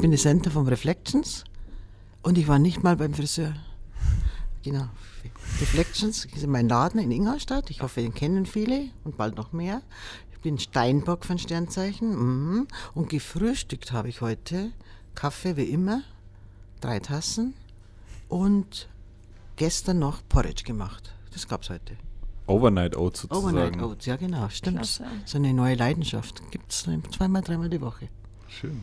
bin die Center vom Reflections und ich war nicht mal beim Friseur. Genau. Reflections ist mein Laden in Ingolstadt. Ich hoffe, den kennen viele und bald noch mehr. Ich bin Steinbock von Sternzeichen. Mhm. Und gefrühstückt habe ich heute Kaffee wie immer, drei Tassen und gestern noch Porridge gemacht. Das gab es heute. Overnight Oats sozusagen. Overnight Oats, ja genau, stimmt. Klasse. So eine neue Leidenschaft. Gibt es zweimal, dreimal die Woche. Schön.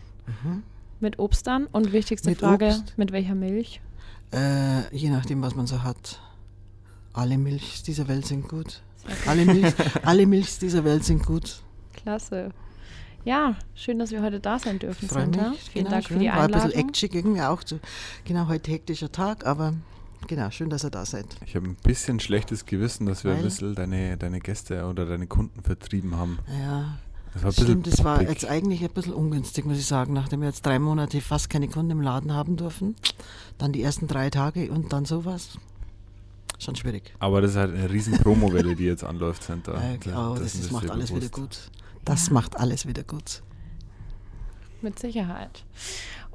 Mit Obst dann. Und wichtigste Mit Frage, Obst. mit welcher Milch? Äh, je nachdem, was man so hat. Alle Milchs dieser Welt sind gut. Alle, Milch, alle Milchs dieser Welt sind gut. Klasse. Ja, schön, dass wir heute da sein dürfen, Freue Sandra. mich. Vielen genau, Dank für schön. die War ein bisschen Einladung. eklig irgendwie auch. So, genau, heute hektischer Tag, aber genau, schön, dass ihr da seid. Ich habe ein bisschen schlechtes Gewissen, dass wir ein bisschen deine, deine Gäste oder deine Kunden vertrieben haben. Ja, Das war ein bisschen stimmt, das war jetzt eigentlich ein bisschen ungünstig, muss ich sagen, nachdem wir jetzt drei Monate fast keine Kunden im Laden haben dürfen. Dann die ersten drei Tage und dann sowas. Schon schwierig. Aber das ist halt eine riesen Promowelle, die jetzt anläuft, Center. Äh, oh, das, ist das mir macht alles wieder bewusst. gut. Das Ja. macht alles wieder gut. Mit Sicherheit.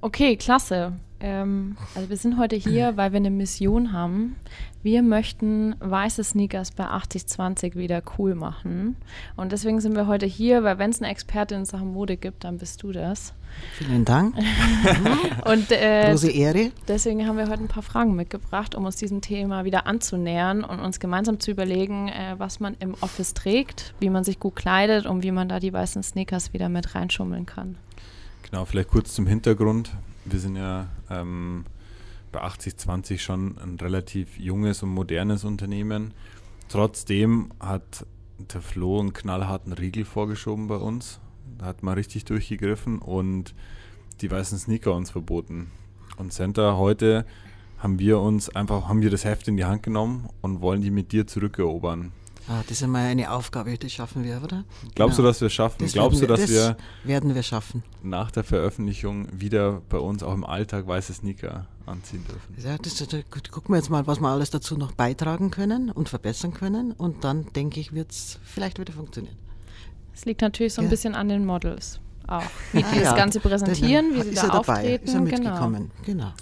Okay, klasse. Ähm, also wir sind heute hier, weil wir eine Mission haben. Wir möchten weiße Sneakers bei 8020 wieder cool machen. Und deswegen sind wir heute hier, weil wenn es eine Expertin in Sachen Mode gibt, dann bist du das. Vielen Dank. Und äh, Große Ehre. deswegen haben wir heute ein paar Fragen mitgebracht, um uns diesem Thema wieder anzunähern und uns gemeinsam zu überlegen, äh, was man im Office trägt, wie man sich gut kleidet und wie man da die weißen Sneakers wieder mit reinschummeln kann. Genau, vielleicht kurz zum Hintergrund. Wir sind ja ähm, bei 8020 schon ein relativ junges und modernes Unternehmen. Trotzdem hat der Flo einen knallharten Riegel vorgeschoben bei uns. Da hat man richtig durchgegriffen und die weißen Sneaker uns verboten. Und Center, heute haben wir uns einfach, haben wir das Heft in die Hand genommen und wollen die mit dir zurückerobern. Ah, das ist mal eine Aufgabe, das schaffen wir, oder? Glaubst Genau. du, dass wir es schaffen? Das Glaubst du, werden dass wir, wir das werden wir schaffen. nach der Veröffentlichung wieder bei uns auch im Alltag weiße Sneaker anziehen dürfen. Ja, das, das, gut, gucken wir jetzt mal, was wir alles dazu noch beitragen können und verbessern können. Und dann denke ich, wird es vielleicht wieder funktionieren. Es liegt natürlich so ein Ja. bisschen an den Models auch. Wie Ah, die das ja. Ganze präsentieren, Das- wie sie ist da er dabei, auftreten. Ist er genau. mitgekommen, genau.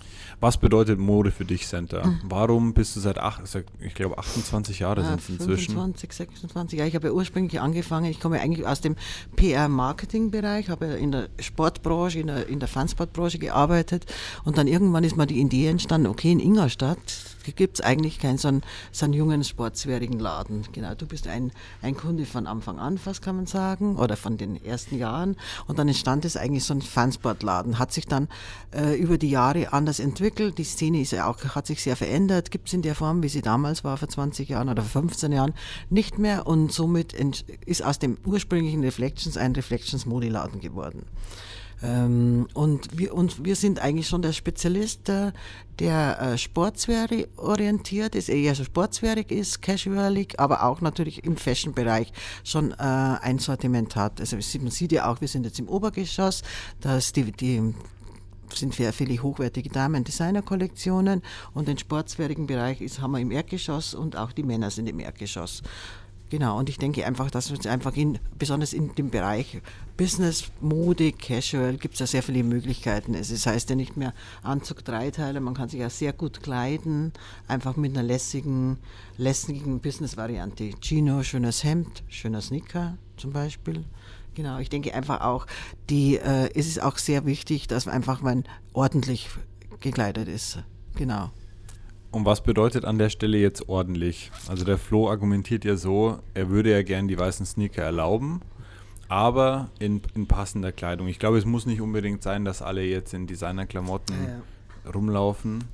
Was bedeutet Mode für dich, Center? Hm. Warum bist du seit, acht, seit ich glaube, 28 Jahre Ah, sind es inzwischen? 25, 26. Ja, ich habe ja ursprünglich angefangen, ich komme eigentlich aus dem PR-Marketing-Bereich, habe ja in der Sportbranche, in der, in der Fansportbranche gearbeitet und dann irgendwann ist mal die Idee entstanden, okay, in Ingolstadt gibt es eigentlich keinen so einen, so einen jungen, sportswertigen Laden. Genau, du bist ein, ein Kunde von Anfang an, fast kann man sagen, oder von den ersten Jahren. Und dann entstand es eigentlich so ein Fansportladen, hat sich dann äh, über die Jahre anders entwickelt, die Szene ist ja auch, hat sich sehr verändert, gibt es in der Form, wie sie damals war, vor 20 Jahren oder vor 15 Jahren, nicht mehr. Und somit ist aus dem ursprünglichen Reflections ein Reflections-Modeladen geworden. Ähm, und, wir, und wir sind eigentlich schon der Spezialist, äh, der äh, orientiert ist, eher so sportswearig ist, casualig, aber auch natürlich im Fashion-Bereich schon äh, ein Sortiment hat. Also man sieht ja auch, wir sind jetzt im Obergeschoss, dass die, die sind sehr viele hochwertige Damen-Designer-Kollektionen und den sportswearigen Bereich ist, haben wir im Erdgeschoss und auch die Männer sind im Erdgeschoss. Genau, und ich denke einfach, dass uns einfach in, besonders in dem Bereich Business, Mode, Casual, gibt es ja sehr viele Möglichkeiten. Es ist- heißt ja nicht mehr Anzug Dreiteile, man kann sich ja sehr gut kleiden, einfach mit einer lässigen, lässigen Business-Variante. Chino, schönes Hemd, schöner Sneaker zum Beispiel. Genau, ich denke einfach auch, die, äh, es ist auch sehr wichtig, dass man einfach man ordentlich gekleidet ist. Genau. Und was bedeutet an der Stelle jetzt ordentlich? Also der Flo argumentiert ja so, er würde ja gern die weißen Sneaker erlauben, aber in, in passender Kleidung. Ich glaube, es muss nicht unbedingt sein, dass alle jetzt in Designerklamotten rumlaufen.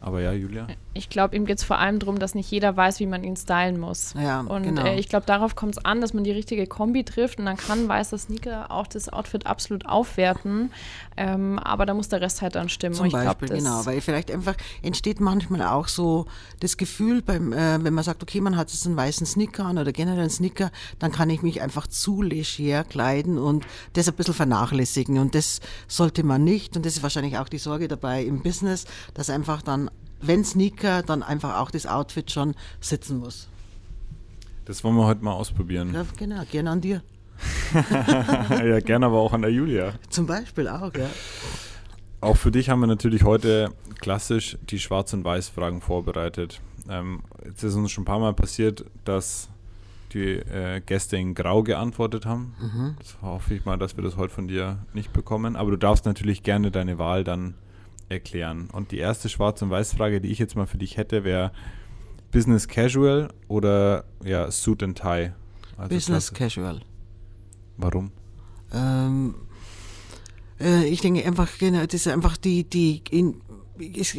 Aber ja, Julia? Ich glaube, ihm geht es vor allem darum, dass nicht jeder weiß, wie man ihn stylen muss. Ja, und genau. äh, ich glaube, darauf kommt es an, dass man die richtige Kombi trifft und dann kann weißer Sneaker auch das Outfit absolut aufwerten. Ähm, aber da muss der Rest halt dann stimmen. Zum Und ich glaub, Beispiel, das- genau, weil vielleicht einfach entsteht manchmal auch so das Gefühl, beim, äh, wenn man sagt, okay, man hat jetzt einen weißen Sneaker an oder generell einen Sneaker, dann kann ich mich einfach zu leger kleiden und das ein bisschen vernachlässigen und das sollte man nicht und das ist wahrscheinlich auch die Sorge dabei im Business, dass einfach dann, wenn Sneaker, dann einfach auch das Outfit schon sitzen muss. Das wollen wir heute mal ausprobieren. Ja, genau, gerne an dir. ja, gerne aber auch an der Julia. Zum Beispiel auch, ja. Auch für dich haben wir natürlich heute klassisch die Schwarz- und Weiß-Fragen vorbereitet. Ähm, jetzt ist uns schon ein paar Mal passiert, dass die äh, Gäste in Grau geantwortet haben. Mhm. Das hoffe ich mal, dass wir das heute von dir nicht bekommen. Aber du darfst natürlich gerne deine Wahl dann erklären. Und die erste Schwarz- und Weiß-Frage, die ich jetzt mal für dich hätte, wäre Business Casual oder ja, Suit and Tie? Also Business Klasse. Casual. Warum? Ähm, äh, ich denke einfach, genau, das ist einfach die, die in, ist,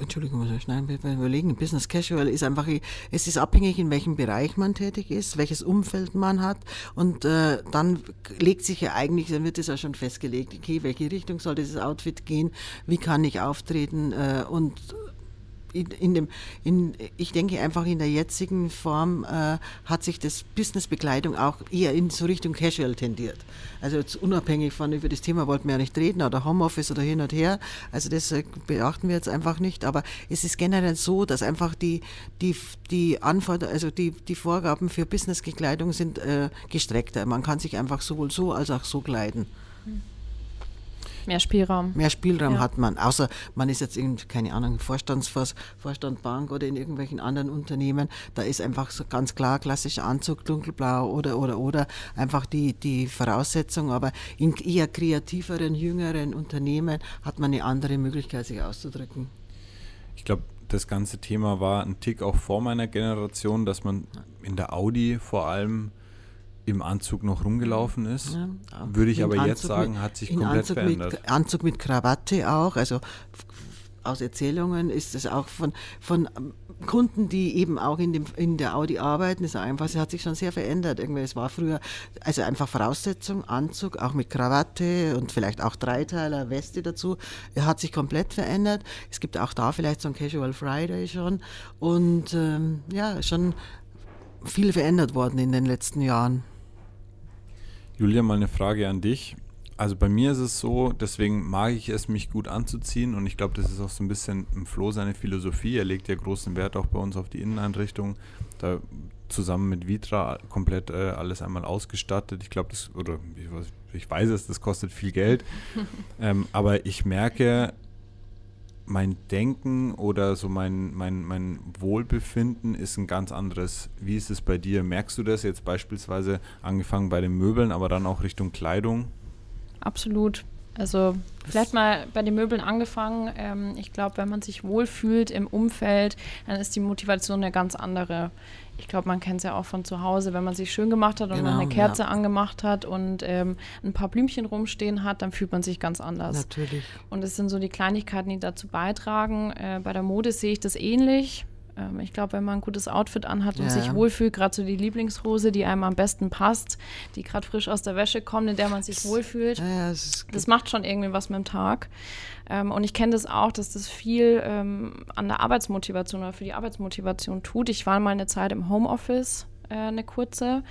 Entschuldigung, muss ich schnell überlegen. Business Casual ist einfach, es ist abhängig, in welchem Bereich man tätig ist, welches Umfeld man hat. Und äh, dann legt sich ja eigentlich, dann wird es ja schon festgelegt, okay, welche Richtung soll dieses Outfit gehen, wie kann ich auftreten äh, und in, in, dem, in, ich denke einfach in der jetzigen Form äh, hat sich das Businessbekleidung auch eher in so Richtung Casual tendiert. Also unabhängig von über das Thema wollten wir ja nicht reden oder Homeoffice oder hin und her. Also das äh, beachten wir jetzt einfach nicht. Aber es ist generell so, dass einfach die, die, die Anforderungen, also die, die Vorgaben für Businessbekleidung sind äh, gestreckter. Man kann sich einfach sowohl so als auch so kleiden. Mehr Spielraum. Mehr Spielraum ja. hat man, außer man ist jetzt in, keine Ahnung, Vorstandsvors, Vorstand Bank oder in irgendwelchen anderen Unternehmen. Da ist einfach so ganz klar klassischer Anzug, dunkelblau oder, oder, oder einfach die, die Voraussetzung. Aber in eher kreativeren, jüngeren Unternehmen hat man eine andere Möglichkeit, sich auszudrücken. Ich glaube, das ganze Thema war ein Tick auch vor meiner Generation, dass man in der Audi vor allem im Anzug noch rumgelaufen ist. Ja, Würde ich aber Anzug jetzt sagen, mit, hat sich komplett Anzug verändert. Mit, Anzug mit Krawatte auch, also aus Erzählungen ist es auch von, von Kunden, die eben auch in, dem, in der Audi arbeiten, ist einfach, es hat sich schon sehr verändert. Irgendwie, es war früher, also einfach Voraussetzung, Anzug, auch mit Krawatte und vielleicht auch Dreiteiler, Weste dazu. Er hat sich komplett verändert. Es gibt auch da vielleicht so ein Casual Friday schon und ähm, ja, schon viel verändert worden in den letzten Jahren. Julia, mal eine Frage an dich. Also bei mir ist es so, deswegen mag ich es, mich gut anzuziehen und ich glaube, das ist auch so ein bisschen im Flo seine Philosophie. Er legt ja großen Wert auch bei uns auf die Inneneinrichtung. Da zusammen mit Vitra komplett äh, alles einmal ausgestattet. Ich glaube, das, oder ich weiß, ich weiß, es, das kostet viel Geld. ähm, aber ich merke, mein Denken oder so mein, mein, mein Wohlbefinden ist ein ganz anderes. Wie ist es bei dir? Merkst du das jetzt beispielsweise angefangen bei den Möbeln, aber dann auch Richtung Kleidung? Absolut. Also vielleicht mal bei den Möbeln angefangen. Ähm, ich glaube, wenn man sich wohlfühlt im Umfeld, dann ist die Motivation eine ganz andere. Ich glaube, man kennt es ja auch von zu Hause, wenn man sich schön gemacht hat und genau, eine Kerze ja. angemacht hat und ähm, ein paar Blümchen rumstehen hat, dann fühlt man sich ganz anders. Natürlich. Und es sind so die Kleinigkeiten, die dazu beitragen. Äh, bei der Mode sehe ich das ähnlich. Ähm, ich glaube, wenn man ein gutes Outfit anhat und ja. sich wohlfühlt, gerade so die Lieblingshose, die einem am besten passt, die gerade frisch aus der Wäsche kommt, in der man sich wohlfühlt, ja, das, das, macht schon irgendwie was mit dem Tag. Ähm, und ich kenne das auch, dass das viel ähm, an der Arbeitsmotivation oder für die Arbeitsmotivation tut. Ich war mal eine Zeit im Homeoffice, äh, eine kurze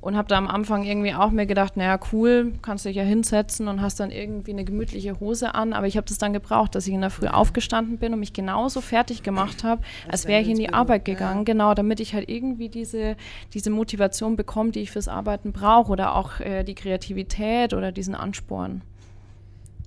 und habe da am Anfang irgendwie auch mir gedacht, naja, cool, kannst dich ja hinsetzen und hast dann irgendwie eine gemütliche Hose an. Aber ich habe das dann gebraucht, dass ich in der Früh aufgestanden bin und mich genauso fertig gemacht habe, als wäre ich in die Arbeit gegangen. Ja. Genau, damit ich halt irgendwie diese, diese Motivation bekomme, die ich fürs Arbeiten brauche oder auch äh, die Kreativität oder diesen Ansporn.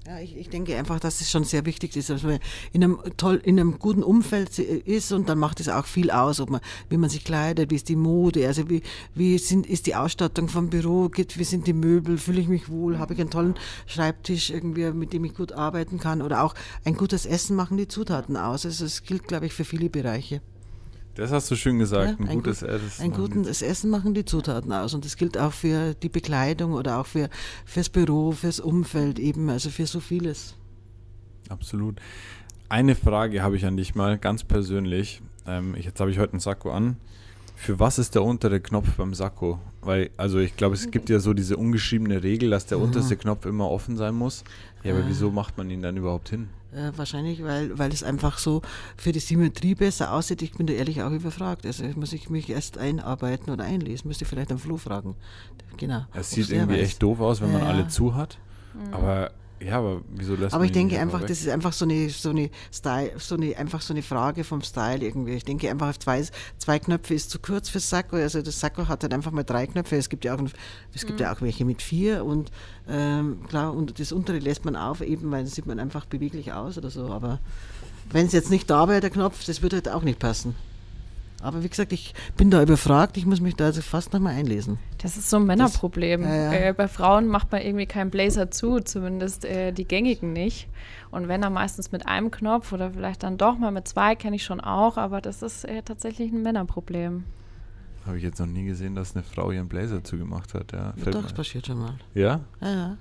Ja, ich, ich denke einfach, dass es schon sehr wichtig ist, dass man in einem, toll, in einem guten Umfeld ist und dann macht es auch viel aus, ob man, wie man sich kleidet, wie ist die Mode, also wie, wie sind, ist die Ausstattung vom Büro, geht, wie sind die Möbel, fühle ich mich wohl, habe ich einen tollen Schreibtisch irgendwie, mit dem ich gut arbeiten kann oder auch ein gutes Essen machen die Zutaten aus. Also es gilt, glaube ich, für viele Bereiche. Das hast du schön gesagt. Ja, ein, gutes gut, Essen. Ein gutes Essen machen die Zutaten aus. Und das gilt auch für die Bekleidung oder auch für, fürs Büro, fürs Umfeld eben, also für so vieles. Absolut. Eine Frage habe ich an dich mal, ganz persönlich. Ähm, jetzt habe ich heute einen Sakko an. Für was ist der untere Knopf beim Sakko? Weil, also ich glaube, es gibt ja so diese ungeschriebene Regel, dass der mhm. unterste Knopf immer offen sein muss. Ja, aber wieso macht man ihn dann überhaupt hin? Äh, wahrscheinlich, weil, weil es einfach so für die Symmetrie besser aussieht. Ich bin da ehrlich auch überfragt. Also muss ich mich erst einarbeiten oder einlesen. Müsste vielleicht am Flo fragen. Genau. Es sieht irgendwie weiß. echt doof aus, wenn man alle zu hat. Mhm. Aber Ja, aber wieso lässt Aber ich denke einfach, weg? das ist einfach so eine, so eine Style, so eine, einfach so eine Frage vom Style irgendwie. Ich denke einfach, auf zwei, zwei Knöpfe ist zu kurz fürs Sakko. Also das Sakko hat halt einfach mal drei Knöpfe. Es gibt ja auch, es gibt ja auch welche mit vier und ähm, klar, und das untere lässt man auf, eben, weil dann sieht man einfach beweglich aus oder so. Aber wenn es jetzt nicht da wäre, der Knopf, das würde halt auch nicht passen. Aber wie gesagt, ich bin da überfragt, ich muss mich da also fast nochmal einlesen. Das ist so ein Männerproblem. ja, ja. Äh, bei Frauen macht man irgendwie keinen Blazer zu, zumindest äh, die gängigen nicht. Und wenn dann meistens mit einem Knopf oder vielleicht dann doch mal mit zwei, kenne ich schon auch, aber das ist äh, tatsächlich ein Männerproblem. Habe ich jetzt noch nie gesehen, dass eine Frau ihren Blazer zugemacht hat. Ja, fällt Doch, das passiert schon mal. ja? Ja, ja.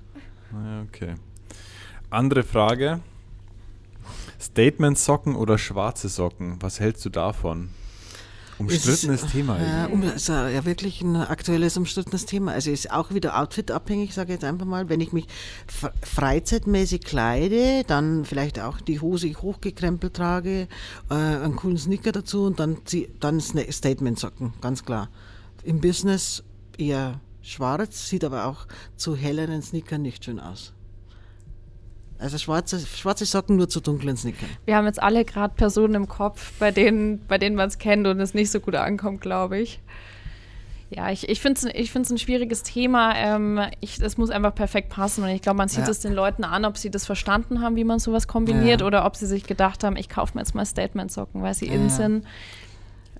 Ah, ja, okay. Andere Frage. Statement-Socken oder schwarze Socken? Was hältst du davon? Umstrittenes Es ist, Thema. Ja, irgendwie. um, ist ja wirklich ein aktuelles, umstrittenes Thema. Also ist auch wieder outfitabhängig, sage ich jetzt einfach mal. Wenn ich mich fre- freizeitmäßig kleide, dann vielleicht auch die Hose hochgekrempelt trage, äh, einen coolen Sneaker dazu und dann, dann Statement-Socken, ganz klar. Im Business eher schwarz, sieht aber auch zu helleren Sneakern nicht schön aus. Also schwarze, schwarze Socken nur zu dunklen Sneakern. Wir haben jetzt alle gerade Personen im Kopf, bei denen, bei denen man es kennt und es nicht so gut ankommt, glaube ich. Ja, ich, ich finde es ich find's ein schwieriges Thema. Ähm, ich, es muss einfach perfekt passen. Und ich glaube, man sieht Ja. es den Leuten an, ob sie das verstanden haben, wie man sowas kombiniert, Ja. oder ob sie sich gedacht haben, ich kaufe mir jetzt mal Statement-Socken, weil sie in Ja. sind.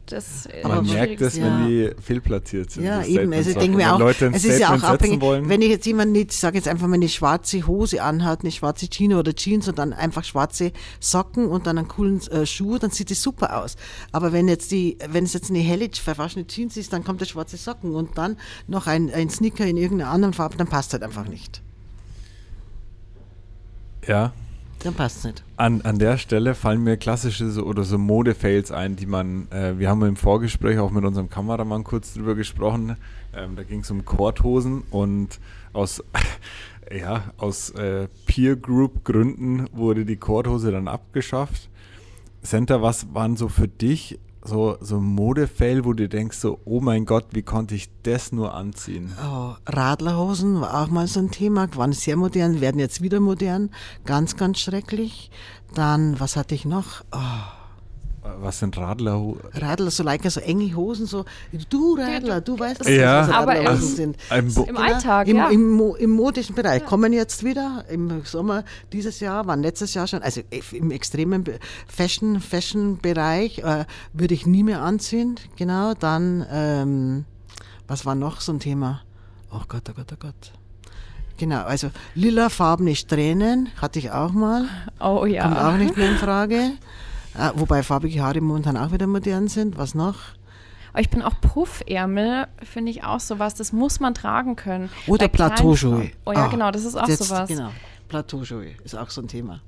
Das Man merkt es, Ja. wenn die fehlplatziert sind. Ja, eben. Also ich denke mir auch, Leute es ist ja auch abhängig, wollen. wenn ich jetzt jemand nicht, ich sage jetzt einfach mal eine schwarze Hose anhat, eine schwarze Jeans oder Jeans und dann einfach schwarze Socken und dann einen coolen äh, Schuh, dann sieht es super aus. Aber wenn jetzt die, wenn es jetzt eine helle, verwaschene Jeans ist, dann kommt der schwarze Socken und dann noch ein, ein Sneaker in irgendeiner anderen Farbe, dann passt halt einfach nicht. ja, Dann passt es nicht. An, an der Stelle fallen mir klassische so, oder so Mode-Fails ein, die man, äh, wir haben im Vorgespräch auch mit unserem Kameramann kurz drüber gesprochen. Ähm, da ging es um Korthosen und aus, ja, aus äh, Peer-Group-Gründen wurde die Korthose dann abgeschafft. Center, was waren so für dich so, so Mode-Fail, wo du denkst so, oh mein Gott, wie konnte ich das nur anziehen? Oh, Radlerhosen war auch mal so ein Thema, waren sehr modern, werden jetzt wieder modern. Ganz, ganz schrecklich. Dann, was hatte ich noch? Oh, Was sind Radler? Radler, so like, so enge Hosen, so, du Radler, du weißt, was Ja. das Aber Radlerhosen im- sind. Bo Im Alltag, Im, ja. im, Im modischen Bereich kommen jetzt wieder im Sommer dieses Jahr, waren letztes Jahr schon, also im extremen Be- Fashion, Fashion-Bereich äh, würde ich nie mehr anziehen. Genau, dann, ähm, was war noch so ein Thema? Oh Gott, oh Gott, oh Gott. Genau, also lilafarbene Strähnen hatte ich auch mal. Oh Kommt ja. auch nicht mehr in Frage. Äh, wobei farbige Haare momentan auch wieder modern sind. Was noch? Aber ich bin auch Puffärmel, finde ich auch sowas, das muss man tragen können. Oder Plateauschuhe. Oh ja, Ah, genau, das ist auch jetzt, sowas. Genau, Plateauschuhe ist auch so ein Thema.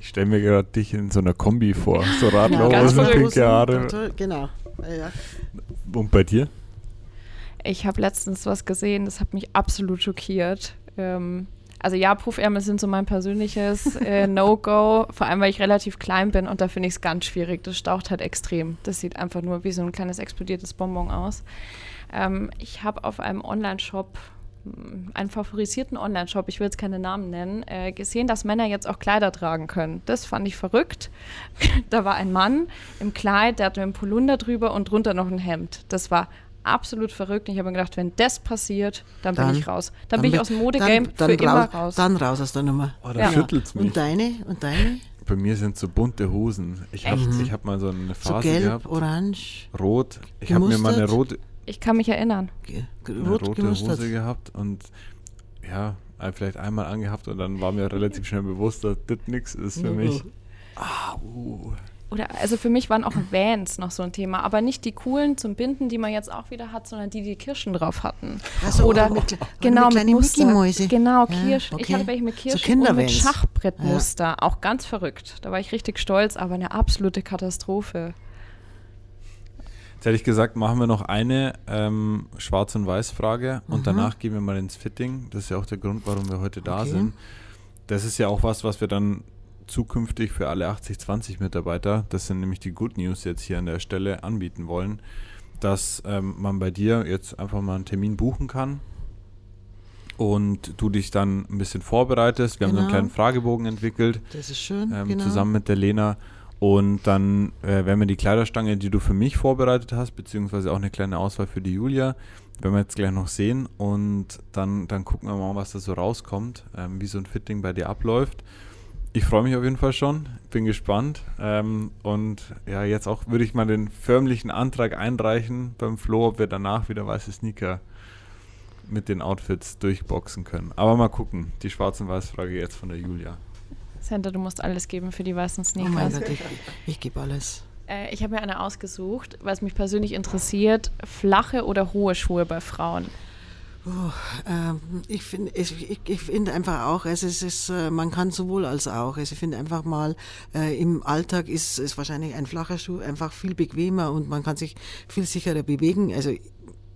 Ich stelle mir gerade dich in so einer Kombi vor. So ganz Radlerhosen, pinke Haare. Genau. Ja. Und bei dir? Ich habe letztens was gesehen, das hat mich absolut schockiert. Ähm, also ja, Puffärmel sind so mein persönliches äh, No-Go, vor allem weil ich relativ klein bin und da finde ich es ganz schwierig. Das staucht halt extrem. Das sieht einfach nur wie so ein kleines explodiertes Bonbon aus. Ähm, ich habe auf einem Online-Shop, mh, einen favorisierten Online-Shop, ich will jetzt keine Namen nennen, äh, gesehen, dass Männer jetzt auch Kleider tragen können. Das fand ich verrückt. da war ein Mann im Kleid, der hatte einen Polunder drüber und drunter noch ein Hemd. Das war absolut verrückt. Und ich habe mir gedacht, wenn das passiert, dann, bin Dann- ich raus. Dann, bin ich aus dem Modegame dann, für dann immer raus, raus. Dann raus aus der Nummer. Oh, da Ja. schüttelt's mich. Und deine? Und deine? Bei mir sind so bunte Hosen. Ich habe ich hab mal so eine So Phase gelb, gehabt. orange, Rot. Ich habe mir mal eine rote, Ich kann mich erinnern. ge- eine rot rote gemustert. Hose gehabt und ja, vielleicht einmal angehabt und dann war mir relativ schnell bewusst, dass das nichts ist für Mhm. mich. Ah, uh. Oder also für mich waren auch Vans noch so ein Thema, aber nicht die coolen zum Binden, die man jetzt auch wieder hat, sondern die, die Kirschen drauf hatten. Ach so, Oder mit, kle- aber genau mit mit kleinen Muster. Mickey-Mäuse. Genau, Ja, Kirschen. Ich okay. hatte welche mit So Kirschen und mit. Schachbrettmuster. Auch ganz verrückt. Da war ich richtig stolz, aber eine absolute Katastrophe. Jetzt hätte ich gesagt, machen wir noch eine ähm, Schwarz- und Weiß-Frage und Mhm. danach gehen wir mal ins Fitting. Das ist ja auch der Grund, warum wir heute da Okay. sind. Das ist ja auch was, was wir dann zukünftig für alle 80-20-Mitarbeiter, das sind nämlich die Good News jetzt hier an der Stelle, anbieten wollen, dass ähm, man bei dir jetzt einfach mal einen Termin buchen kann und du dich dann ein bisschen vorbereitest. Wir haben so einen Genau. kleinen Fragebogen entwickelt, Das ist schön. ähm, genau. zusammen mit der Lena. Und dann äh, werden wir die Kleiderstange, die du für mich vorbereitet hast, beziehungsweise auch eine kleine Auswahl für die Julia, werden wir jetzt gleich noch sehen. Und dann, dann gucken wir mal, was da so rauskommt, ähm, wie so ein Fitting bei dir abläuft. Ich freue mich auf jeden Fall schon, bin gespannt. Ähm, und ja, jetzt auch würde ich mal den förmlichen Antrag einreichen beim Flo, ob wir danach wieder weiße Sneaker mit den Outfits durchboxen können. Aber mal gucken, die schwarz und weiß Frage jetzt von der Julia. Santa, du musst alles geben für die weißen Oh mein Sneakers. Gott, ich, ich gebe alles. äh, ich habe mir eine ausgesucht, was mich persönlich interessiert. Flache oder hohe Schuhe bei Frauen? Ähm, ich finde ich, ich, finde einfach auch, es ist, es, äh, man kann sowohl als auch. Also ich finde einfach mal, äh, im Alltag ist, ist wahrscheinlich ein flacher Schuh einfach viel bequemer und man kann sich viel sicherer bewegen. Also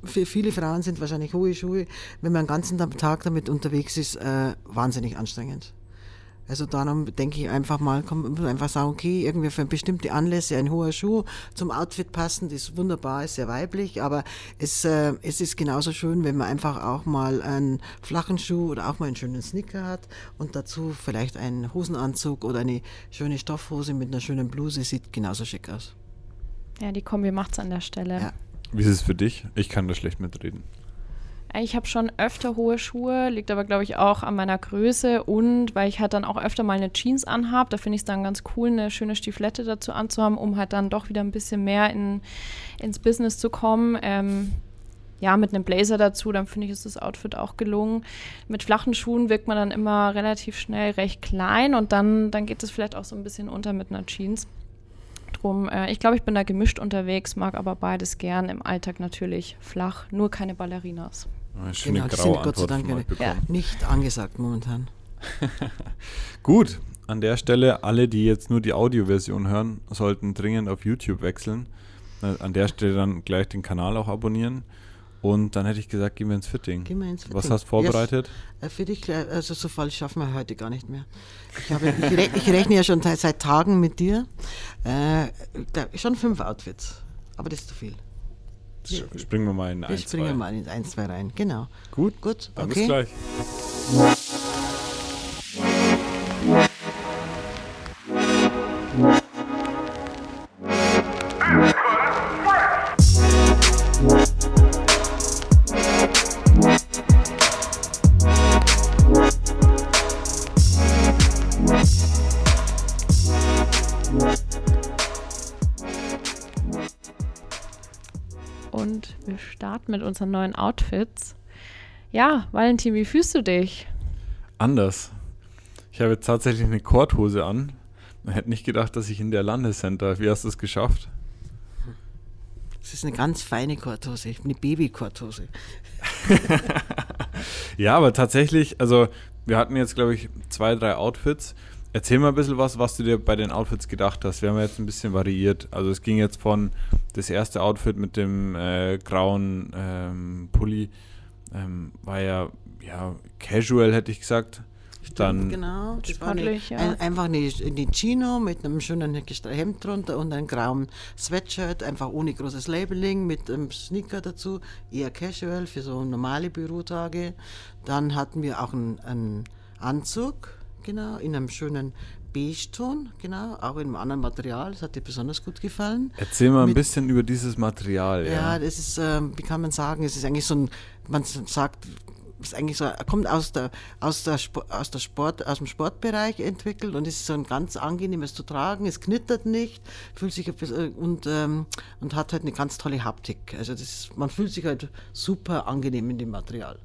für viele Frauen sind wahrscheinlich hohe Schuhe, wenn man den ganzen Tag damit unterwegs ist, äh, wahnsinnig anstrengend. Also darum denke ich einfach mal, muss einfach sagen, okay, irgendwie für bestimmte Anlässe ein hoher Schuh zum Outfit passend ist wunderbar, ist sehr weiblich, aber es, äh, es ist genauso schön, wenn man einfach auch mal einen flachen Schuh oder auch mal einen schönen Sneaker hat und dazu vielleicht einen Hosenanzug oder eine schöne Stoffhose mit einer schönen Bluse, sieht genauso schick aus. Ja, die Kombi macht's an der Stelle. Ja. Wie ist es für dich? Ich kann da schlecht mitreden. Ich habe schon öfter hohe Schuhe, liegt aber, glaube ich, auch an meiner Größe und weil ich halt dann auch öfter mal eine Jeans anhab, da finde ich es dann ganz cool, eine schöne Stieflette dazu anzuhaben, um halt dann doch wieder ein bisschen mehr in, ins Business zu kommen. Ähm, ja, mit einem Blazer dazu, dann finde ich, ist das Outfit auch gelungen. Mit flachen Schuhen wirkt man dann immer relativ schnell recht klein und dann, dann geht es vielleicht auch so ein bisschen unter mit einer Jeans. Drum, äh, ich glaube, ich bin da gemischt unterwegs, mag aber beides gern. Im Alltag natürlich flach, nur keine Ballerinas. Schöne Genau, die graue sind Gott sei Dank bekommen. Nicht angesagt momentan. Gut, an der Stelle, alle, die jetzt nur die Audioversion hören, sollten dringend auf YouTube wechseln. Äh, An der Stelle dann gleich den Kanal auch abonnieren. Und dann hätte ich gesagt, gehen wir ins Fitting. Gehen wir ins Fitting. Was hast du vorbereitet? Yes. Äh, Für dich, äh, also so falsch schaffen wir heute gar nicht mehr. Ich, habe, ich, re ich rechne ja schon seit- Tagen mit dir. Äh, schon fünf Outfits, aber das ist zu viel. Springen wir mal in Wir ein, springen zwei. mal in eins, zwei rein. Genau. Gut, Gut, dann okay. bis gleich. Unseren neuen Outfits. Ja, Valentin, wie fühlst du dich? Anders. Ich habe jetzt tatsächlich eine Korthose an. Man hätte nicht gedacht, dass ich in der Landescenter. Wie hast du es geschafft? Das ist eine ganz feine Korthose, eine Baby-Korthose. Ja, aber tatsächlich, also wir hatten jetzt, glaube ich, zwei, drei Outfits. Erzähl mal ein bisschen was, was du dir bei den Outfits gedacht hast. Wir haben jetzt ein bisschen variiert. Also es ging jetzt von das erste Outfit mit dem äh, grauen ähm, Pulli, ähm, war ja, ja casual, hätte ich gesagt. Dann genau, Sportlich, ja. ein, einfach eine, eine Chino mit einem schönen Hemd drunter und einem grauen Sweatshirt, einfach ohne großes Labeling, mit einem Sneaker dazu, eher casual für so normale Bürotage. Dann hatten wir auch einen, einen Anzug, genau, in einem schönen Beige-Ton, genau, auch in einem anderen Material, das hat dir besonders gut gefallen. erzähl mal ein Mit- bisschen über dieses Material. Ja, Ja, das ist, ähm, wie kann man sagen, es ist eigentlich so ein, man sagt, es ist eigentlich so, kommt aus der, aus der, aus der Sport, aus dem Sportbereich entwickelt und ist so ein ganz angenehmes zu tragen. Es knittert nicht, fühlt sich ein bisschen, und, ähm, und hat halt eine ganz tolle Haptik. Also das, ist- man fühlt sich halt super angenehm in dem Material.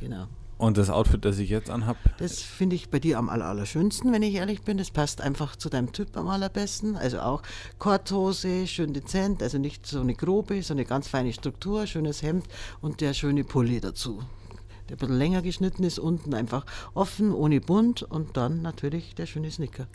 Genau. Und das Outfit, das ich jetzt anhab, Das finde ich bei dir am aller, allerschönsten, wenn ich ehrlich bin. Das passt einfach zu deinem Typ am allerbesten. Also auch Korthose, schön dezent, also nicht so eine grobe, so eine ganz feine Struktur, schönes Hemd und der schöne Pulli dazu. Der ein bisschen länger geschnitten ist, unten einfach offen, ohne Bunt und dann natürlich der schöne Sneaker.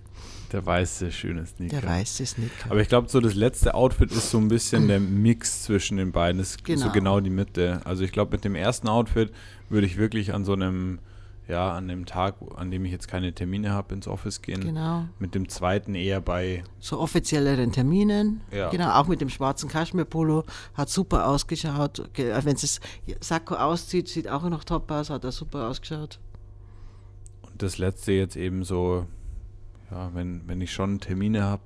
der weiße, schöne Sneaker. Der weiße Sneaker. Aber ich glaube, so das letzte Outfit ist so ein bisschen der Mix zwischen den beiden. Das ist so Genau. genau die Mitte. Also ich glaube, mit dem ersten Outfit würde ich wirklich an so einem ja, an dem Tag, an dem ich jetzt keine Termine habe, ins Office gehen. Genau. Mit dem zweiten eher bei. So offizielleren Terminen. Ja. Genau, auch mit dem schwarzen Kaschmirpolo. Hat super ausgeschaut. Ge- Wenn es Sakko auszieht, sieht auch noch top aus, hat er super ausgeschaut. Und das letzte jetzt eben so, ja, wenn, wenn ich schon Termine habe,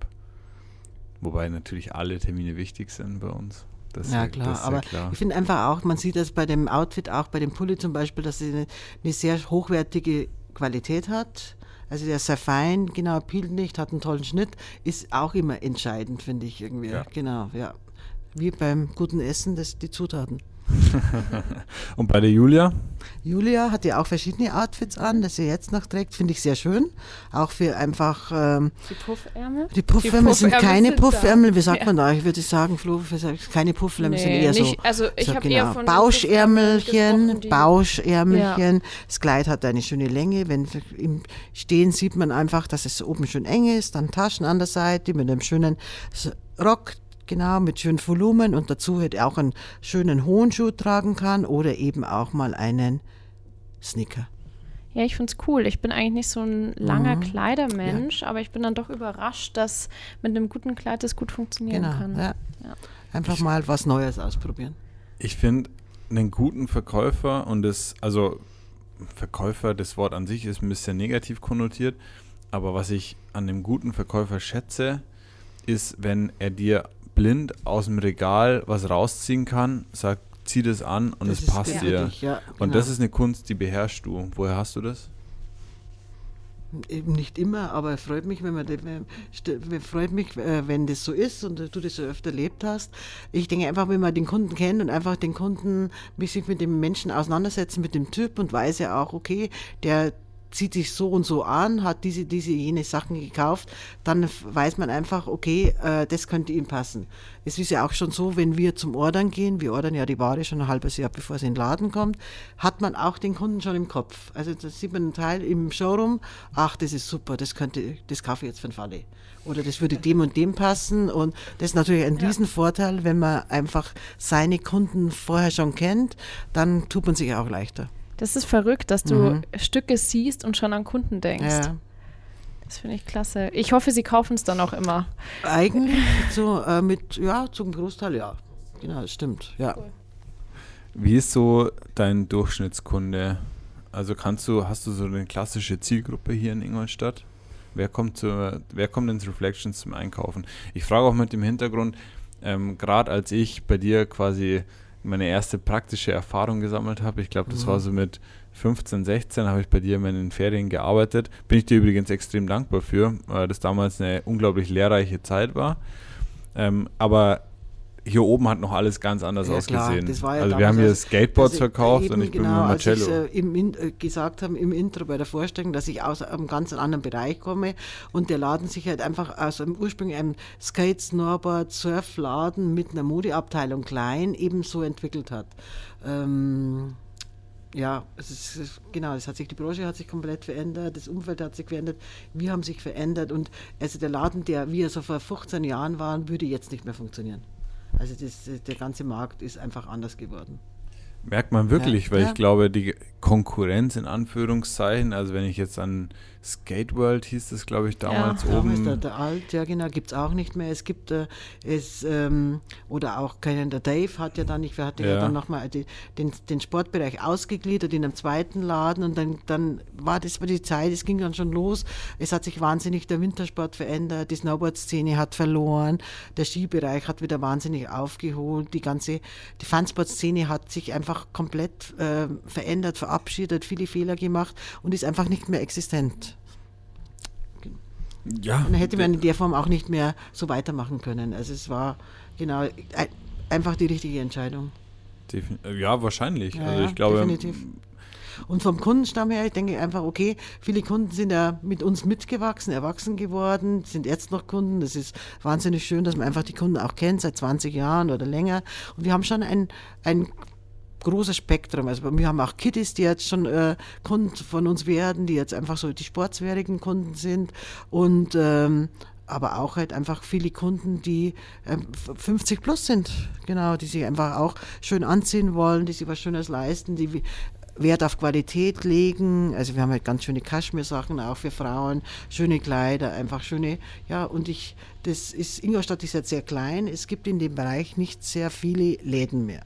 wobei natürlich alle Termine wichtig sind bei uns. Das ist Ja, das klar. ist Aber klar. ich finde einfach auch, man sieht das bei dem Outfit, auch bei dem Pulli zum Beispiel, dass sie eine, eine sehr hochwertige Qualität hat. Also der ist sehr fein, genau, peelt nicht, hat einen tollen Schnitt, ist auch immer entscheidend, finde ich irgendwie. Ja. Genau, ja. Wie beim guten Essen, das die Zutaten. Und bei der Julia? Julia hat ja auch verschiedene Outfits an, das sie jetzt noch trägt, finde ich sehr schön. Auch für einfach ähm, Die Puffärmel? die Puffärmel sind keine sind. Puffärmel, wie sagt Ja. man da? Ich würde sagen, Flo, keine Puffärmel sind Nee, eher nicht- so. also ich so, hab genau. eher von Bauschärmelchen, Bauschärmelchen. Das Kleid hat eine schöne Länge. Wenn im Stehen sieht man einfach, dass es oben schön eng ist, dann Taschen an der Seite mit einem schönen Rock. Genau, mit schönem Volumen und dazu hätte auch einen schönen hohen Schuh tragen kann oder eben auch mal einen Sneaker. Ja, ich finde es cool. Ich bin eigentlich nicht so ein langer Mhm. Kleidermensch, aber ich bin dann doch überrascht, dass mit einem guten Kleid das gut funktionieren Genau, kann. ja. Ja. Einfach mal was Neues ausprobieren. Ich finde einen guten Verkäufer und das, also Verkäufer, das Wort an sich ist ein bisschen negativ konnotiert, aber was ich an dem guten Verkäufer schätze, ist, wenn er dir blind aus dem Regal was rausziehen kann, sagt, zieh das an und Das es passt dir. dich, ja, Und genau. das ist eine Kunst, die beherrschst du. Woher hast du das? Eben nicht immer, aber es freut mich, wenn man das- wenn- st- freut mich, äh, wenn das so ist und du das so öfter erlebt hast. Ich denke einfach, wenn man den Kunden kennt und einfach den Kunden sich mit dem Menschen auseinandersetzen, mit dem Typ und weiß ja auch, okay, der zieht sich so und so an, hat diese, diese, jene Sachen gekauft, dann weiß man einfach, okay, äh, das könnte ihm passen. Es ist ja auch schon so, wenn wir zum Ordern gehen, wir ordern ja die Ware schon ein halbes Jahr, bevor sie in den Laden kommt, hat man auch den Kunden schon im Kopf. Also da sieht man einen Teil im Showroom, ach, das ist super, das könnte, das kaufe ich jetzt für den Falle. Oder das würde dem und dem passen. Und das ist natürlich ein Riesenvorteil, wenn man einfach seine Kunden vorher schon kennt, dann tut man sich auch leichter. Das ist verrückt, dass du Stücke siehst und schon an Kunden denkst. Mhm. Ja. Das finde ich klasse. Ich hoffe, sie kaufen es dann auch immer. Eigentlich so äh, mit, ja, zum Großteil ja. Genau, das stimmt. Ja. Wie ist so dein Durchschnittskunde? Also kannst du, hast du so eine klassische Zielgruppe hier in Ingolstadt? Wer kommt, zur, wer kommt ins Reflections zum Einkaufen? Ich frage auch mit dem Hintergrund, ähm, gerade als ich bei dir quasi meine erste praktische Erfahrung gesammelt habe, ich glaube, das war so mit 15, 16, habe ich bei dir in meinen Ferien gearbeitet. Bin ich dir übrigens extrem dankbar für, weil das damals eine unglaublich lehrreiche Zeit war. Ähm, aber hier oben hat noch alles ganz anders Ja, klar, ausgesehen. war ja also wir haben hier Skateboards ich verkauft eben und ich bin genau, mit als Marcello. ich, äh, im In äh, gesagt haben im Intro bei der Vorstellung, dass ich aus einem ganz anderen Bereich komme und der Laden sich halt einfach aus einem ursprünglich einem Skate, Snowboard, Surfladen mit einer Modeabteilung klein eben so entwickelt hat. Ähm, ja, es ist, es genau, es hat sich, die Branche hat sich komplett verändert, das Umfeld hat sich verändert, wir haben sich verändert und also der Laden, der wie er so vor 15 Jahren war, würde jetzt nicht mehr funktionieren. Also das, der ganze Markt ist einfach anders geworden. Merkt man wirklich, Ja, weil ja. ich glaube, die Konkurrenz in Anführungszeichen, also wenn ich jetzt an Skate World hieß das, glaube ich, damals Ja, oben. der, der Alt, ja genau, gibt es auch nicht mehr. Es gibt äh, es, ähm, oder auch keinen, der Dave hat ja dann, ich hatte ja, Ja. dann nochmal den, den Sportbereich ausgegliedert in einem zweiten Laden und dann, dann war das war die Zeit, es ging dann schon los. Es hat sich wahnsinnig der Wintersport verändert, die Snowboard-Szene hat verloren, der Skibereich hat wieder wahnsinnig aufgeholt, die ganze, die Funsport-Szene hat sich einfach komplett äh, verändert, verabschiedet, viele Fehler gemacht und ist einfach nicht mehr existent. Ja, Und dann hätte man in der Form auch nicht mehr so weitermachen können. Also es war genau ein, einfach die richtige Entscheidung. defin- ja, wahrscheinlich. Ja, also ich glaube, definitiv. Und vom Kundenstamm her, ich denke einfach, okay, viele Kunden sind ja mit uns mitgewachsen, erwachsen geworden, sind jetzt noch Kunden. Das ist wahnsinnig schön, dass man einfach die Kunden auch kennt, seit 20 Jahren oder länger. Und wir haben schon ein, ein großes Spektrum. Also wir haben auch Kiddies, die jetzt schon äh, Kunden von uns werden, die jetzt einfach so die sportswerigen Kunden sind. Und ähm, aber auch halt einfach viele Kunden, die f- 50 plus sind, genau, die sich einfach auch schön anziehen wollen, die sich was Schönes leisten, die Wert auf Qualität legen. Also wir haben halt ganz schöne Kaschmir-Sachen auch für Frauen, schöne Kleider, einfach schöne, ja, und ich, das ist, Ingolstadt ist jetzt sehr klein, es gibt in dem Bereich nicht sehr viele Läden mehr.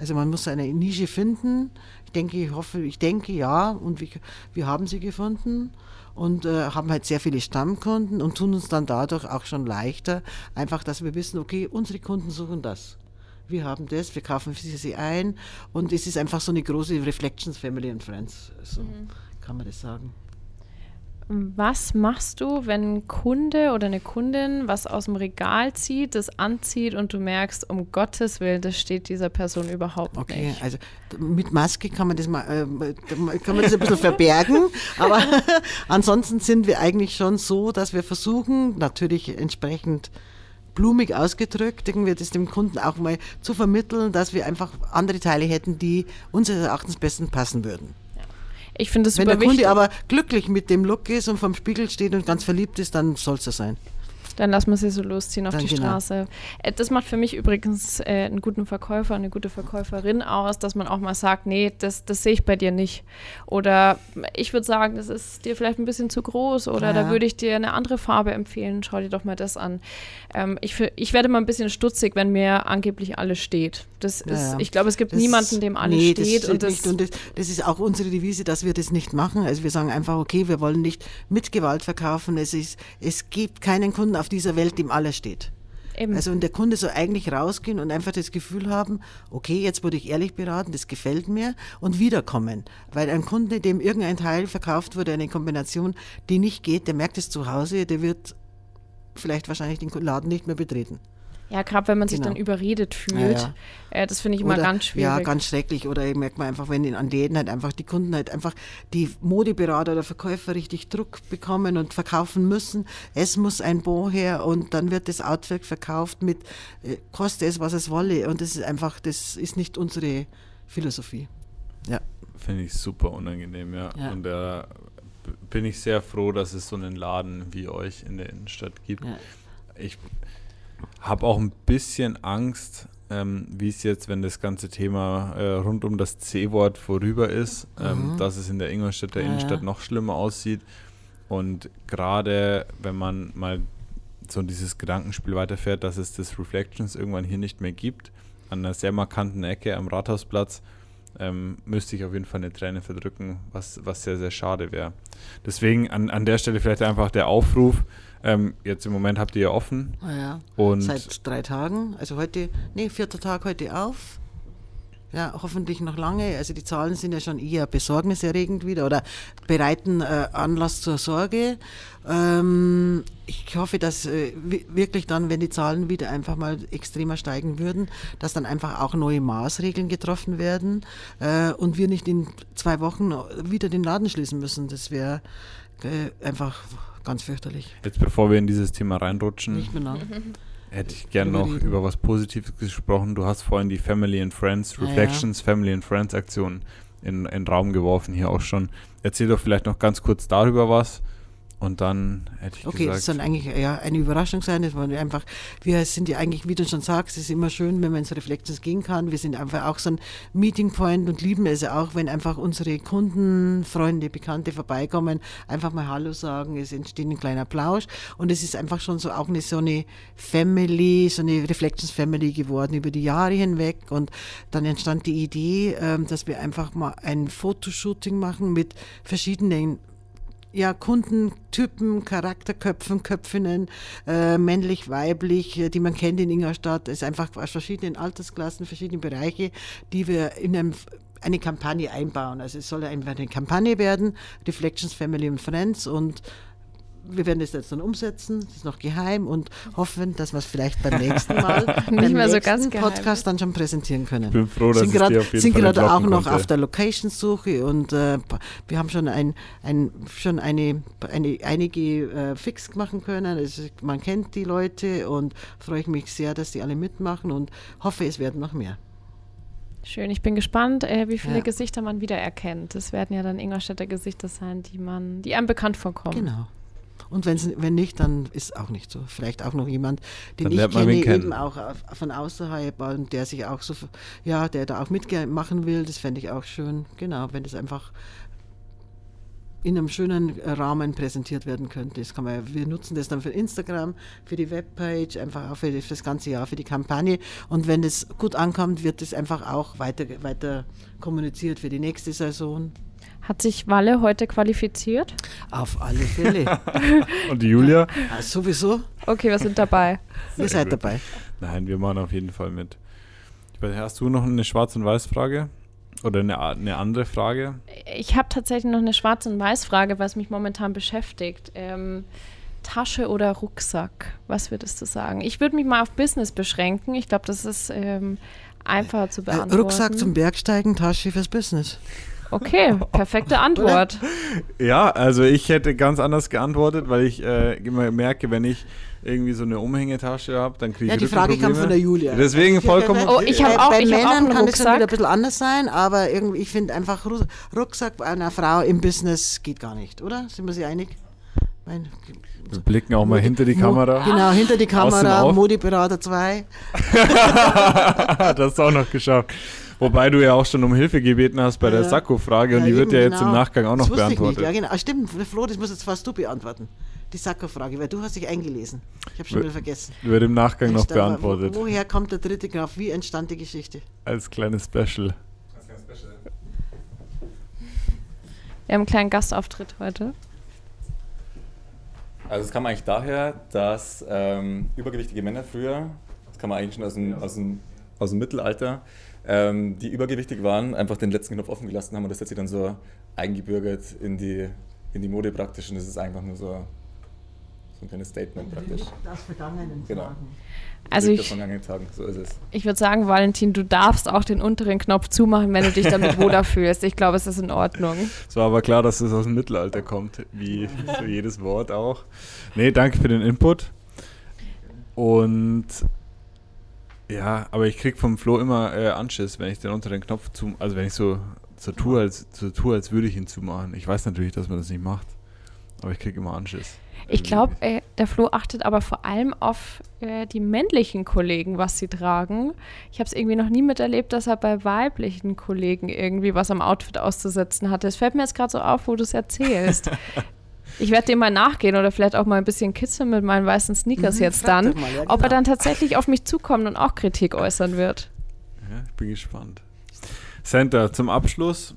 Also man muss eine Nische finden. Ich denke, ich hoffe, ich denke ja, und wir, wir haben sie gefunden und äh, haben halt sehr viele Stammkunden und tun uns dann dadurch auch schon leichter, einfach, dass wir wissen, okay, unsere Kunden suchen das. Wir haben das, wir kaufen für sie ein und es ist einfach so eine große Reflections Family and Friends, so mhm. kann man das sagen. Was machst du, wenn ein Kunde oder eine Kundin was aus dem Regal zieht, das anzieht und du merkst, um Gottes Willen, das steht dieser Person überhaupt okay, nicht? Okay, also mit Maske kann man das mal, äh, kann man das ein bisschen verbergen, aber ansonsten sind wir eigentlich schon so, dass wir versuchen, natürlich entsprechend blumig ausgedrückt, irgendwie das dem Kunden auch mal zu vermitteln, dass wir einfach andere Teile hätten, die unseres Erachtens besten passen würden. Ich finde es Wenn der Kunde wichtig. aber glücklich mit dem Look ist und vom Spiegel steht und ganz verliebt ist, dann soll es so sein. Dann lassen wir sie so losziehen auf Dann die genau. Straße. Äh, Das macht für mich übrigens äh, einen guten Verkäufer, eine gute Verkäuferin aus, dass man auch mal sagt, nee, das, das sehe ich bei dir nicht. Oder ich würde sagen, das ist dir vielleicht ein bisschen zu groß oder Ja. da würde ich dir eine andere Farbe empfehlen. Schau dir doch mal das an. Ähm, ich, ich werde mal ein bisschen stutzig, wenn mir angeblich alles steht. Das Ja, ist, ich glaube, es gibt Das- niemanden, dem alles nee, steht. Das und das, nicht. und das, das ist auch unsere Devise, dass wir das nicht machen. Also wir sagen einfach, okay, wir wollen nicht mit Gewalt verkaufen. Es, ist, es gibt keinen Kunden auf dieser Welt, dem alles steht. eben. Also und der Kunde soll eigentlich rausgehen und einfach das Gefühl haben, okay, jetzt wurde ich ehrlich beraten, das gefällt mir und wiederkommen. Weil ein Kunde, dem irgendein Teil verkauft wurde, eine Kombination, die nicht geht, der merkt es zu Hause, der wird vielleicht wahrscheinlich den Laden nicht mehr betreten. Ja, gerade wenn man sich genau. dann überredet fühlt. Ja, Äh, das finde ich immer Oder- ganz schwierig. Ja, ganz schrecklich. Oder merkt man einfach, wenn in an Läden halt einfach die Kunden halt einfach die Modeberater oder Verkäufer richtig Druck bekommen und verkaufen müssen. Es muss ein Bo her und dann wird das Outfit verkauft mit äh, koste es, was es wolle. Und das ist einfach, das ist nicht unsere Philosophie. Ja. Finde ich super unangenehm, ja. Ja. Und da b- bin ich sehr froh, dass es so einen Laden wie euch in der Innenstadt gibt. ja. Ich habe auch ein bisschen Angst, ähm, wie es jetzt, wenn das ganze Thema äh, rund um das C-Wort vorüber ist, ähm, Mhm. dass es in der Ingolstädter Ja, Innenstadt ja. noch schlimmer aussieht. Und gerade wenn man mal so dieses Gedankenspiel weiterfährt, dass es das Reflections irgendwann hier nicht mehr gibt, an einer sehr markanten Ecke am Rathausplatz, ähm, müsste ich auf jeden Fall eine Träne verdrücken, was, was sehr, sehr schade wäre. Deswegen an, an der Stelle vielleicht einfach der Aufruf. Ähm, jetzt im Moment habt ihr ja offen Ah ja. und Seit drei Tagen. Also heute, nee, vierter Tag heute auf. Ja, hoffentlich noch lange. Also die Zahlen sind ja schon eher besorgniserregend wieder oder bereiten äh, Anlass zur Sorge. Ähm, ich hoffe, dass äh, wi- wirklich dann, wenn die Zahlen wieder einfach mal extremer steigen würden, dass dann einfach auch neue Maßregeln getroffen werden äh, und wir nicht in zwei Wochen wieder den Laden schließen müssen. Das wäre äh, einfach ganz fürchterlich. jetzt bevor wir in dieses Thema reinrutschen, Nicht mehr lang. hätte ich gern Drüber noch reden. über was Positives gesprochen. Du hast vorhin die Family and Friends, Ja, ja. Reflections Family and Friends Aktion in, in den Raum geworfen, hier auch schon. Erzähl doch vielleicht noch ganz kurz darüber was und dann hätte ich Okay, das gesagt, soll eigentlich ja, eine Überraschung sein. Das wollen wir einfach, wir sind ja eigentlich, wie du schon sagst, es ist immer schön, wenn man ins Reflections gehen kann. Wir sind einfach auch so ein Meeting Point und lieben es ja auch, wenn einfach unsere Kunden, Freunde, Bekannte vorbeikommen, einfach mal Hallo sagen, es entsteht ein kleiner Plausch und es ist einfach schon so auch eine so eine Family, so eine Reflections Family geworden über die Jahre hinweg und dann entstand die Idee, ähm, dass wir einfach mal ein Fotoshooting machen mit verschiedenen ja, Kundentypen, Charakterköpfen, Köpfinnen, äh, männlich, weiblich, äh, die man kennt in Ingolstadt. Es ist einfach aus verschiedenen Altersklassen, verschiedene Bereiche, die wir in einem, eine Kampagne einbauen. Also es soll einfach eine Kampagne werden, Reflections Family and Friends und wir werden das jetzt dann umsetzen, das ist noch geheim und hoffen, dass wir es vielleicht beim nächsten Mal, beim mehr so nächsten geheim. Podcast dann schon präsentieren können ich bin froh, dass sind dir auf jeden sind gerade auch noch konnte. auf der Location-Suche und äh, wir haben schon ein, ein schon eine, eine einige äh, fix machen können. Also man kennt die Leute und freue ich mich sehr, dass die alle mitmachen und hoffe, es werden noch mehr. Schön, ich bin gespannt, äh, wie viele Ja. Gesichter man wiedererkennt. Das werden ja dann Ingolstädter Gesichter sein, die man, die einem bekannt vorkommen. Genau. Und wenn's, wenn nicht, dann ist auch nicht so. Vielleicht auch noch jemand, den ich kenne, eben auch auf- von außerhalb und der sich auch so, ja, der da auch mitmachen will, das fände ich auch schön. Genau, wenn das einfach in einem schönen Rahmen präsentiert werden könnte. Das kann man, wir nutzen das dann für Instagram, für die Webpage, einfach auch für das ganze Jahr, für die Kampagne. Und wenn das gut ankommt, wird das einfach auch weiter, weiter kommuniziert für die nächste Saison. Hat sich Walle heute qualifiziert? Auf alle Fälle. Und die Julia? Ah, sowieso, Okay, wir sind dabei. ihr seid dabei. Nein, wir machen auf jeden Fall mit. Weiß, Hast du noch eine Schwarz- und Weiß-Frage? Oder eine, eine andere Frage? Ich habe tatsächlich noch eine Schwarz- und Weiß-Frage, was mich momentan beschäftigt. Ähm, Tasche oder Rucksack? Was würdest du sagen? Ich würde mich mal auf Business beschränken. Ich glaube, das ist ähm, einfacher zu Äh, beantworten. Rucksack zum Bergsteigen, Tasche fürs Business. Okay, perfekte Antwort. Ja, also ich hätte ganz anders geantwortet, weil ich äh, immer merke, wenn ich irgendwie so eine Umhängetasche habe, dann kriege ich Ja, die Frage kam von der Julia. Deswegen Also, vollkommen Oh, ich hab bei, auch- bei ich hab auch Männern einen kann Rucksack. wieder ein bisschen anders sein, aber irgendwie, ich finde einfach Ru- Rucksack bei einer Frau im Business geht gar nicht, oder? Sind wir sich einig? Mein, Wir blicken auch mal Modi- hinter die Mo- Kamera. Genau, hinter die Kamera, auf. Modeberater 2. das du auch noch geschafft. Wobei du ja auch schon um Hilfe gebeten hast bei der Ja. Sakko-Frage und die wird eben, ja jetzt im genau. Nachgang auch noch das wusste beantwortet. Ich nicht. Ja, genau. Ah, stimmt, Flo, das musst jetzt fast du beantworten. Die Sakko-Frage, weil du hast dich eingelesen. Ich habe schon wieder vergessen. Wird im Nachgang noch beantwortet. Wo, woher kommt der dritte Graf? Wie entstand die Geschichte? Als kleines Special. Wir haben einen kleinen Gastauftritt heute. Also es kam eigentlich daher, dass ähm, übergewichtige Männer früher, das kann man eigentlich schon aus dem, aus dem, aus dem Mittelalter, ähm, die übergewichtig waren, einfach den letzten Knopf offen gelassen haben und das hat sich dann so eingebürgert in die, in die Mode praktisch und das ist einfach nur so, so ein kleines Statement praktisch. Das Vergangenen Genau. Also Liegt ich, Tagen, so ist es. ich würde sagen, Valentin, du darfst auch den unteren Knopf zumachen, wenn du dich damit wohler fühlst. Ich glaube, es ist in Ordnung. Es war aber klar, dass es aus dem Mittelalter kommt, wie so jedes Wort auch. Nee, danke für den Input. Und ja, aber ich krieg vom Flo immer äh, Anschiss, wenn ich den unteren Knopf zu, also wenn ich so, so tue, als, so tue, als würde ich ihn zumachen. Ich weiß natürlich, dass man das nicht macht, aber ich krieg immer Anschiss. Ich glaube, äh, der Flo achtet aber vor allem auf äh, die männlichen Kollegen, was sie tragen. Ich habe es irgendwie noch nie miterlebt, dass er bei weiblichen Kollegen irgendwie was am Outfit auszusetzen hatte. Es fällt mir jetzt gerade so auf, wo du es erzählst. Ich werde dem mal nachgehen oder vielleicht auch mal ein bisschen kitzeln mit meinen weißen Sneakers Mhm, jetzt dann, mal, ja, ob er genau. dann tatsächlich auf mich zukommt und auch Kritik äußern wird. Ja, ich bin gespannt. Santa, zum Abschluss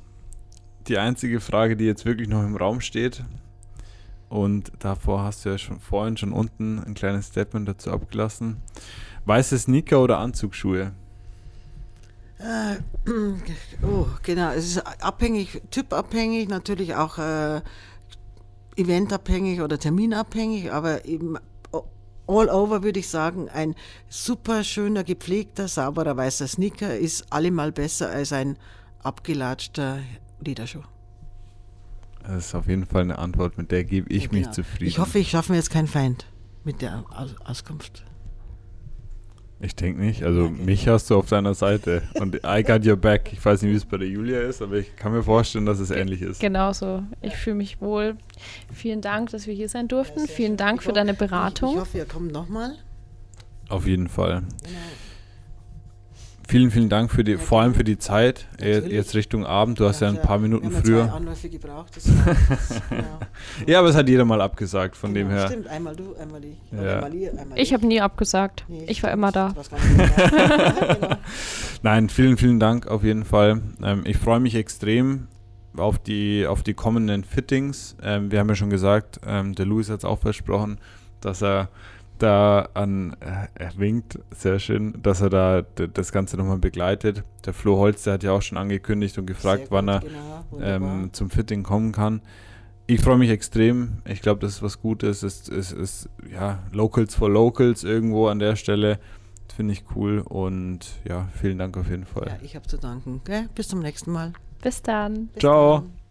die einzige Frage, die jetzt wirklich noch im Raum steht. Und davor hast du ja schon vorhin schon unten ein kleines Statement dazu abgelassen. Weiße Sneaker oder Anzugsschuhe? Äh, oh, genau. Es ist abhängig, typabhängig, natürlich auch äh, eventabhängig oder terminabhängig, aber eben all over würde ich sagen, ein super schöner, gepflegter, sauberer weißer Sneaker ist allemal besser als ein abgelatschter Lederschuh. Das ist auf jeden Fall eine Antwort, mit der gebe ich Ja, mich genau. zufrieden. Ich hoffe, ich schaffe mir jetzt keinen Feind mit der Aus Auskunft. Ich denke nicht. Also Okay. mich hast du auf deiner Seite. Und I got your back. Ich weiß nicht, wie es bei der Julia ist, aber ich kann mir vorstellen, dass es ähnlich ist. Genauso. Ich fühle mich wohl. Vielen Dank, dass wir hier sein durften. Sehr Vielen schön. Dank Ich für deine Ich, Beratung. ich hoffe, ihr kommt nochmal. Auf jeden Fall. Genau. Vielen, vielen Dank für die, Ja, vor allem für die Zeit. Äh, Natürlich. Jetzt Richtung Abend. Du hast ja ein paar Minuten wir haben früher. Zwei Anläufe gebraucht. Das war, das. Ja, aber es hat jeder mal abgesagt, von dem Genau, her. Stimmt, einmal du, einmal ich. Einmal ihr, einmal Ich habe nie abgesagt. Nee, Ich war immer da. Genau. Nein, vielen, vielen Dank auf jeden Fall. Ähm, ich freue mich extrem auf die, auf die kommenden Fittings. Ähm, wir haben ja schon gesagt, ähm, der Louis hat es auch versprochen, dass er da an, äh, er winkt, sehr schön, dass er da das Ganze nochmal begleitet. Der Flo Holz, der hat ja auch schon angekündigt und gefragt, Sehr wann gut, er genau, ähm, zum Fitting kommen kann. Ich freue mich extrem. Ich glaube, das ist was Gutes. Es ist, ist, ist ja Locals for Locals irgendwo an der Stelle. Finde ich cool und ja, vielen Dank auf jeden Fall. ja, ich habe zu danken. Gell? Bis zum nächsten Mal. Bis dann. Bis Ciao. dann.